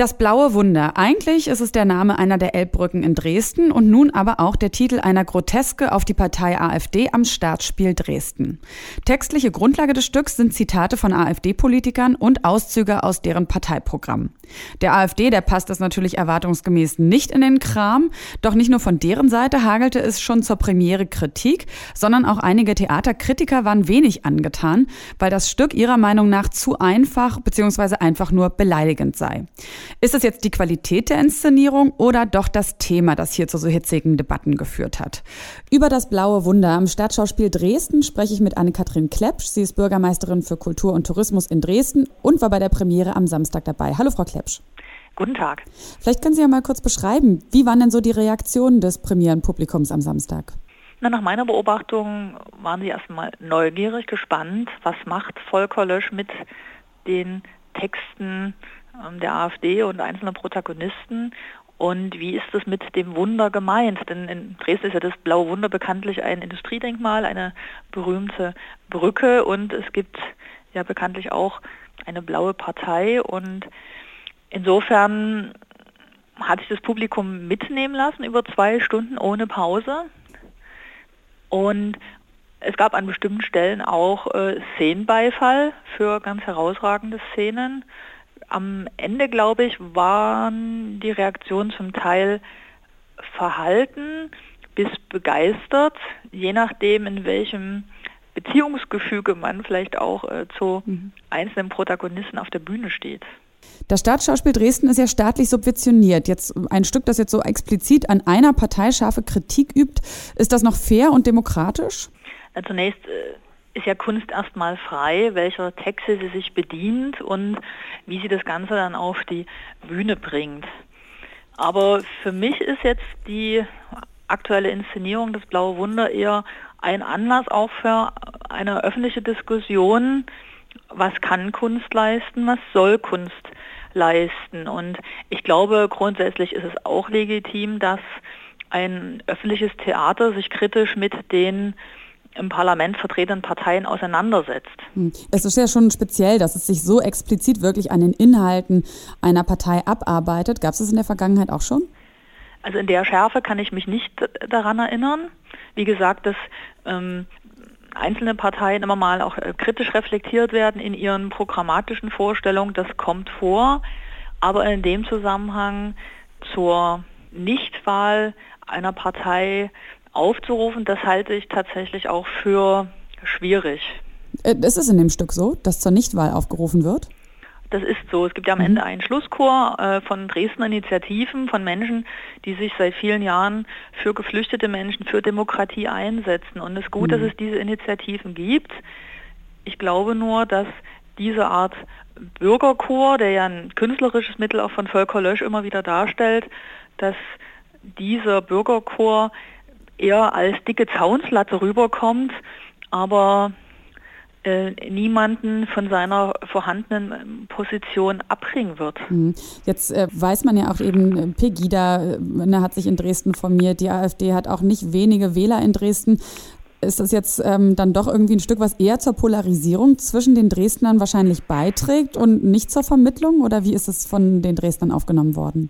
Das blaue Wunder. Eigentlich ist es der Name einer der Elbbrücken in Dresden und nun aber auch der Titel einer Groteske auf die Partei AfD am Startspiel Dresden. Textliche Grundlage des Stücks sind Zitate von AfD-Politikern und Auszüge aus deren Parteiprogramm. Der AfD, der passt das natürlich erwartungsgemäß nicht in den Kram, doch nicht nur von deren Seite hagelte es schon zur Premiere Kritik, sondern auch einige Theaterkritiker waren wenig angetan, weil das Stück ihrer Meinung nach zu einfach bzw. einfach nur beleidigend sei. Ist es jetzt die Qualität der Inszenierung oder doch das Thema, das hier zu so hitzigen Debatten geführt hat? Über das blaue Wunder am Stadtschauspiel Dresden spreche ich mit Anne-Kathrin Klepsch. Sie ist Bürgermeisterin für Kultur und Tourismus in Dresden und war bei der Premiere am Samstag dabei. Hallo, Frau Klepsch. Guten Tag. Vielleicht können Sie ja mal kurz beschreiben, wie waren denn so die Reaktionen des Premierenpublikums am Samstag? Na, nach meiner Beobachtung waren sie erstmal neugierig, gespannt, was macht Volker Lösch mit den Texten der AfD und einzelner Protagonisten. Und wie ist es mit dem Wunder gemeint? Denn in Dresden ist ja das Blaue Wunder bekanntlich ein Industriedenkmal, eine berühmte Brücke und es gibt ja bekanntlich auch eine blaue Partei und insofern hat sich das Publikum mitnehmen lassen über zwei Stunden ohne Pause und es gab an bestimmten Stellen auch äh, Szenenbeifall für ganz herausragende Szenen am Ende, glaube ich, waren die Reaktionen zum Teil verhalten bis begeistert, je nachdem, in welchem Beziehungsgefüge man vielleicht auch äh, zu mhm. einzelnen Protagonisten auf der Bühne steht. Das Staatsschauspiel Dresden ist ja staatlich subventioniert. Jetzt ein Stück, das jetzt so explizit an einer Partei scharfe Kritik übt. Ist das noch fair und demokratisch? Na, zunächst äh, ist ja Kunst erstmal frei, welcher Texte sie sich bedient und wie sie das Ganze dann auf die Bühne bringt. Aber für mich ist jetzt die aktuelle Inszenierung des Blaue Wunder eher ein Anlass auch für eine öffentliche Diskussion, was kann Kunst leisten, was soll Kunst leisten. Und ich glaube, grundsätzlich ist es auch legitim, dass ein öffentliches Theater sich kritisch mit den im Parlament vertretenen Parteien auseinandersetzt. Hm. Es ist ja schon speziell, dass es sich so explizit wirklich an den Inhalten einer Partei abarbeitet. Gab es das in der Vergangenheit auch schon? Also in der Schärfe kann ich mich nicht daran erinnern. Wie gesagt, dass ähm, einzelne Parteien immer mal auch äh, kritisch reflektiert werden in ihren programmatischen Vorstellungen, das kommt vor. Aber in dem Zusammenhang zur Nichtwahl einer Partei aufzurufen, das halte ich tatsächlich auch für schwierig. Äh, ist es in dem Stück so, dass zur Nichtwahl aufgerufen wird? Das ist so. Es gibt ja am mhm. Ende einen Schlusschor äh, von Dresdner Initiativen, von Menschen, die sich seit vielen Jahren für geflüchtete Menschen, für Demokratie einsetzen. Und es ist gut, mhm. dass es diese Initiativen gibt. Ich glaube nur, dass diese Art Bürgerchor, der ja ein künstlerisches Mittel auch von Volker Lösch immer wieder darstellt, dass dieser Bürgerchor eher als dicke Zaunslatte rüberkommt, aber äh, niemanden von seiner vorhandenen ähm, Position abbringen wird. Mhm. Jetzt äh, weiß man ja auch eben, äh, Pegida äh, hat sich in Dresden formiert, die AfD hat auch nicht wenige Wähler in Dresden. Ist das jetzt ähm, dann doch irgendwie ein Stück, was eher zur Polarisierung zwischen den Dresdnern wahrscheinlich beiträgt und nicht zur Vermittlung? Oder wie ist es von den Dresdnern aufgenommen worden?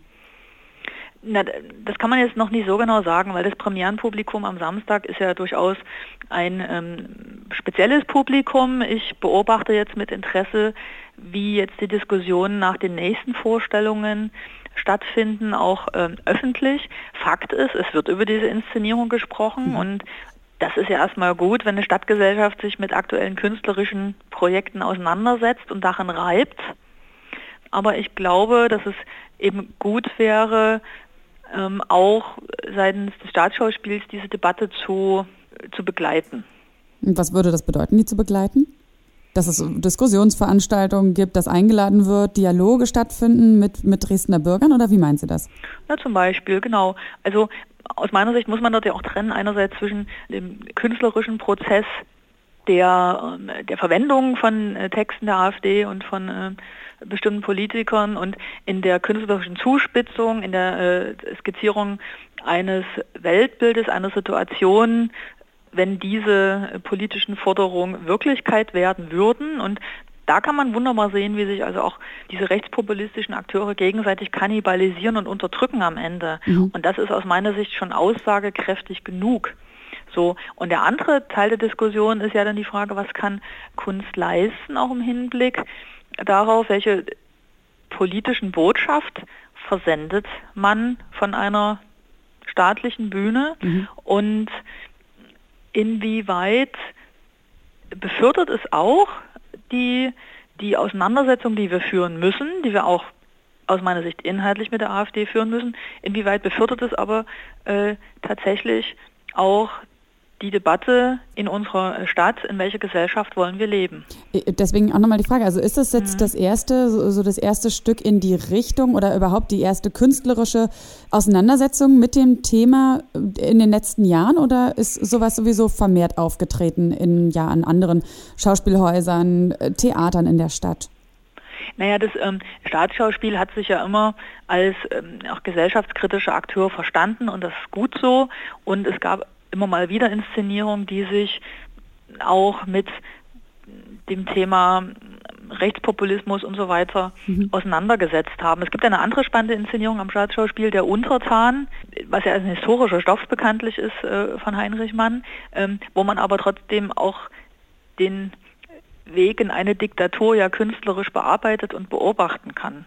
Na, das kann man jetzt noch nicht so genau sagen, weil das Premierenpublikum am Samstag ist ja durchaus ein ähm, spezielles Publikum. Ich beobachte jetzt mit Interesse, wie jetzt die Diskussionen nach den nächsten Vorstellungen stattfinden, auch ähm, öffentlich. Fakt ist, es wird über diese Inszenierung gesprochen mhm. und das ist ja erstmal gut, wenn eine Stadtgesellschaft sich mit aktuellen künstlerischen Projekten auseinandersetzt und daran reibt. Aber ich glaube, dass es eben gut wäre, ähm, auch seitens des Staatsschauspiels diese Debatte zu, zu begleiten. Und was würde das bedeuten, die zu begleiten? Dass es Diskussionsveranstaltungen gibt, dass eingeladen wird, Dialoge stattfinden mit, mit Dresdner Bürgern oder wie meinen Sie das? Na, zum Beispiel, genau. Also aus meiner Sicht muss man dort ja auch trennen, einerseits zwischen dem künstlerischen Prozess der, ähm, der Verwendung von äh, Texten der AfD und von äh, bestimmten Politikern und in der künstlerischen Zuspitzung, in der äh, Skizzierung eines Weltbildes, einer Situation, wenn diese politischen Forderungen Wirklichkeit werden würden. Und da kann man wunderbar sehen, wie sich also auch diese rechtspopulistischen Akteure gegenseitig kannibalisieren und unterdrücken am Ende. Mhm. Und das ist aus meiner Sicht schon aussagekräftig genug. So, und der andere Teil der Diskussion ist ja dann die Frage, was kann Kunst leisten, auch im Hinblick darauf, welche politischen Botschaft versendet man von einer staatlichen Bühne mhm. und inwieweit befördert es auch die, die Auseinandersetzung, die wir führen müssen, die wir auch aus meiner Sicht inhaltlich mit der AfD führen müssen, inwieweit befördert es aber äh, tatsächlich auch die Debatte in unserer Stadt, in welcher Gesellschaft wollen wir leben. Äh, deswegen auch nochmal die Frage, also ist das jetzt mhm. das erste, so das erste Stück in die Richtung oder überhaupt die erste künstlerische Auseinandersetzung mit dem Thema in den letzten Jahren oder ist sowas sowieso vermehrt aufgetreten in ja an anderen Schauspielhäusern, äh, Theatern in der Stadt? Naja, das ähm, Staatsschauspiel hat sich ja immer als ähm, auch gesellschaftskritischer Akteur verstanden und das ist gut so. Und es gab immer mal wieder Inszenierungen, die sich auch mit dem Thema Rechtspopulismus und so weiter mhm. auseinandergesetzt haben. Es gibt eine andere spannende Inszenierung am Staatsschauspiel, der Untertan, was ja als ein historischer Stoff bekanntlich ist äh, von Heinrich Mann, ähm, wo man aber trotzdem auch den Weg in eine Diktatur ja künstlerisch bearbeitet und beobachten kann.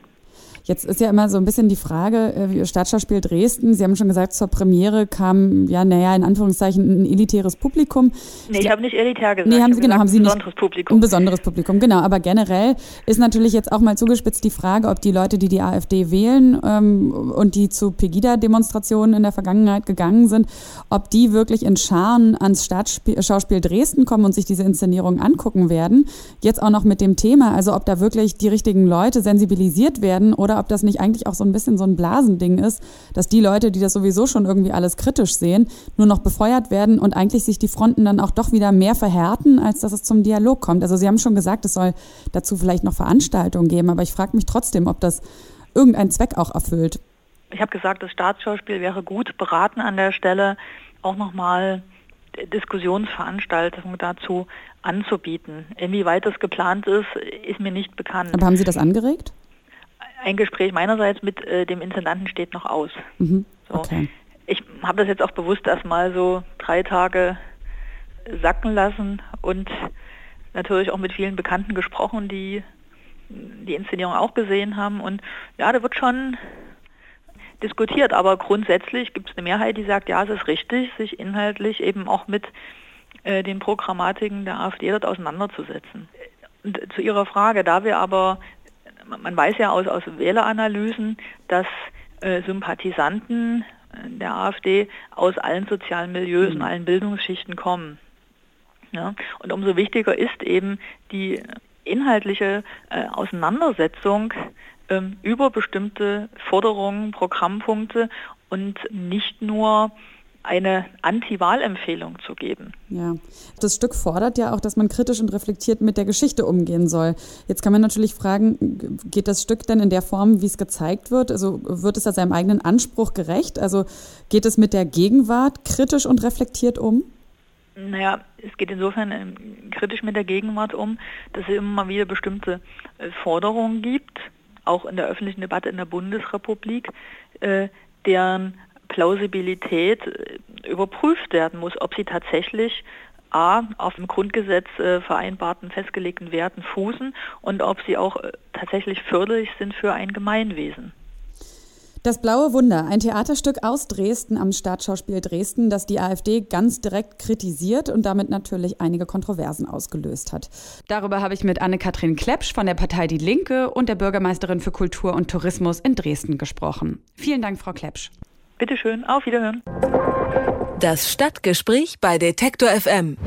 Jetzt ist ja immer so ein bisschen die Frage, äh, Stadtschauspiel Dresden, Sie haben schon gesagt, zur Premiere kam, ja, naja, in Anführungszeichen ein elitäres Publikum. Nee, ich habe nicht elitär gesagt. Nee, haben Sie, genau, haben Sie nicht. Ein besonderes Publikum. Ein besonderes Publikum, genau. Aber generell ist natürlich jetzt auch mal zugespitzt die Frage, ob die Leute, die die AfD wählen ähm, und die zu Pegida-Demonstrationen in der Vergangenheit gegangen sind, ob die wirklich in Scharen ans Stadtschauspiel Dresden kommen und sich diese Inszenierung angucken werden. Jetzt auch noch mit dem Thema, also ob da wirklich die richtigen Leute sensibilisiert werden oder oder ob das nicht eigentlich auch so ein bisschen so ein Blasending ist, dass die Leute, die das sowieso schon irgendwie alles kritisch sehen, nur noch befeuert werden und eigentlich sich die Fronten dann auch doch wieder mehr verhärten, als dass es zum Dialog kommt. Also Sie haben schon gesagt, es soll dazu vielleicht noch Veranstaltungen geben, aber ich frage mich trotzdem, ob das irgendeinen Zweck auch erfüllt. Ich habe gesagt, das Staatsschauspiel wäre gut beraten an der Stelle, auch nochmal Diskussionsveranstaltungen dazu anzubieten. Inwieweit das geplant ist, ist mir nicht bekannt. Aber haben Sie das angeregt? Ein Gespräch meinerseits mit äh, dem Intendanten steht noch aus. Mhm. So. Okay. Ich habe das jetzt auch bewusst erstmal so drei Tage sacken lassen und natürlich auch mit vielen Bekannten gesprochen, die die Inszenierung auch gesehen haben. Und ja, da wird schon diskutiert, aber grundsätzlich gibt es eine Mehrheit, die sagt, ja, es ist richtig, sich inhaltlich eben auch mit äh, den Programmatiken der AfD dort auseinanderzusetzen. Und zu Ihrer Frage, da wir aber man weiß ja aus, aus Wähleranalysen, dass äh, Sympathisanten äh, der AfD aus allen sozialen Milieus mhm. und allen Bildungsschichten kommen. Ja? Und umso wichtiger ist eben die inhaltliche äh, Auseinandersetzung ähm, über bestimmte Forderungen, Programmpunkte und nicht nur eine Anti-Wahlempfehlung zu geben. Ja, das Stück fordert ja auch, dass man kritisch und reflektiert mit der Geschichte umgehen soll. Jetzt kann man natürlich fragen, geht das Stück denn in der Form, wie es gezeigt wird? Also wird es da seinem eigenen Anspruch gerecht? Also geht es mit der Gegenwart kritisch und reflektiert um? Naja, es geht insofern ähm, kritisch mit der Gegenwart um, dass es immer mal wieder bestimmte äh, Forderungen gibt, auch in der öffentlichen Debatte in der Bundesrepublik, äh, deren Plausibilität äh, überprüft werden muss, ob sie tatsächlich A, auf dem Grundgesetz äh, vereinbarten festgelegten Werten fußen und ob sie auch äh, tatsächlich förderlich sind für ein Gemeinwesen. Das Blaue Wunder, ein Theaterstück aus Dresden am Staatsschauspiel Dresden, das die AfD ganz direkt kritisiert und damit natürlich einige Kontroversen ausgelöst hat. Darüber habe ich mit Anne-Kathrin Klepsch von der Partei Die Linke und der Bürgermeisterin für Kultur und Tourismus in Dresden gesprochen. Vielen Dank, Frau Klepsch. Bitte schön, auf Wiederhören. Das Stadtgespräch bei Detektor FM.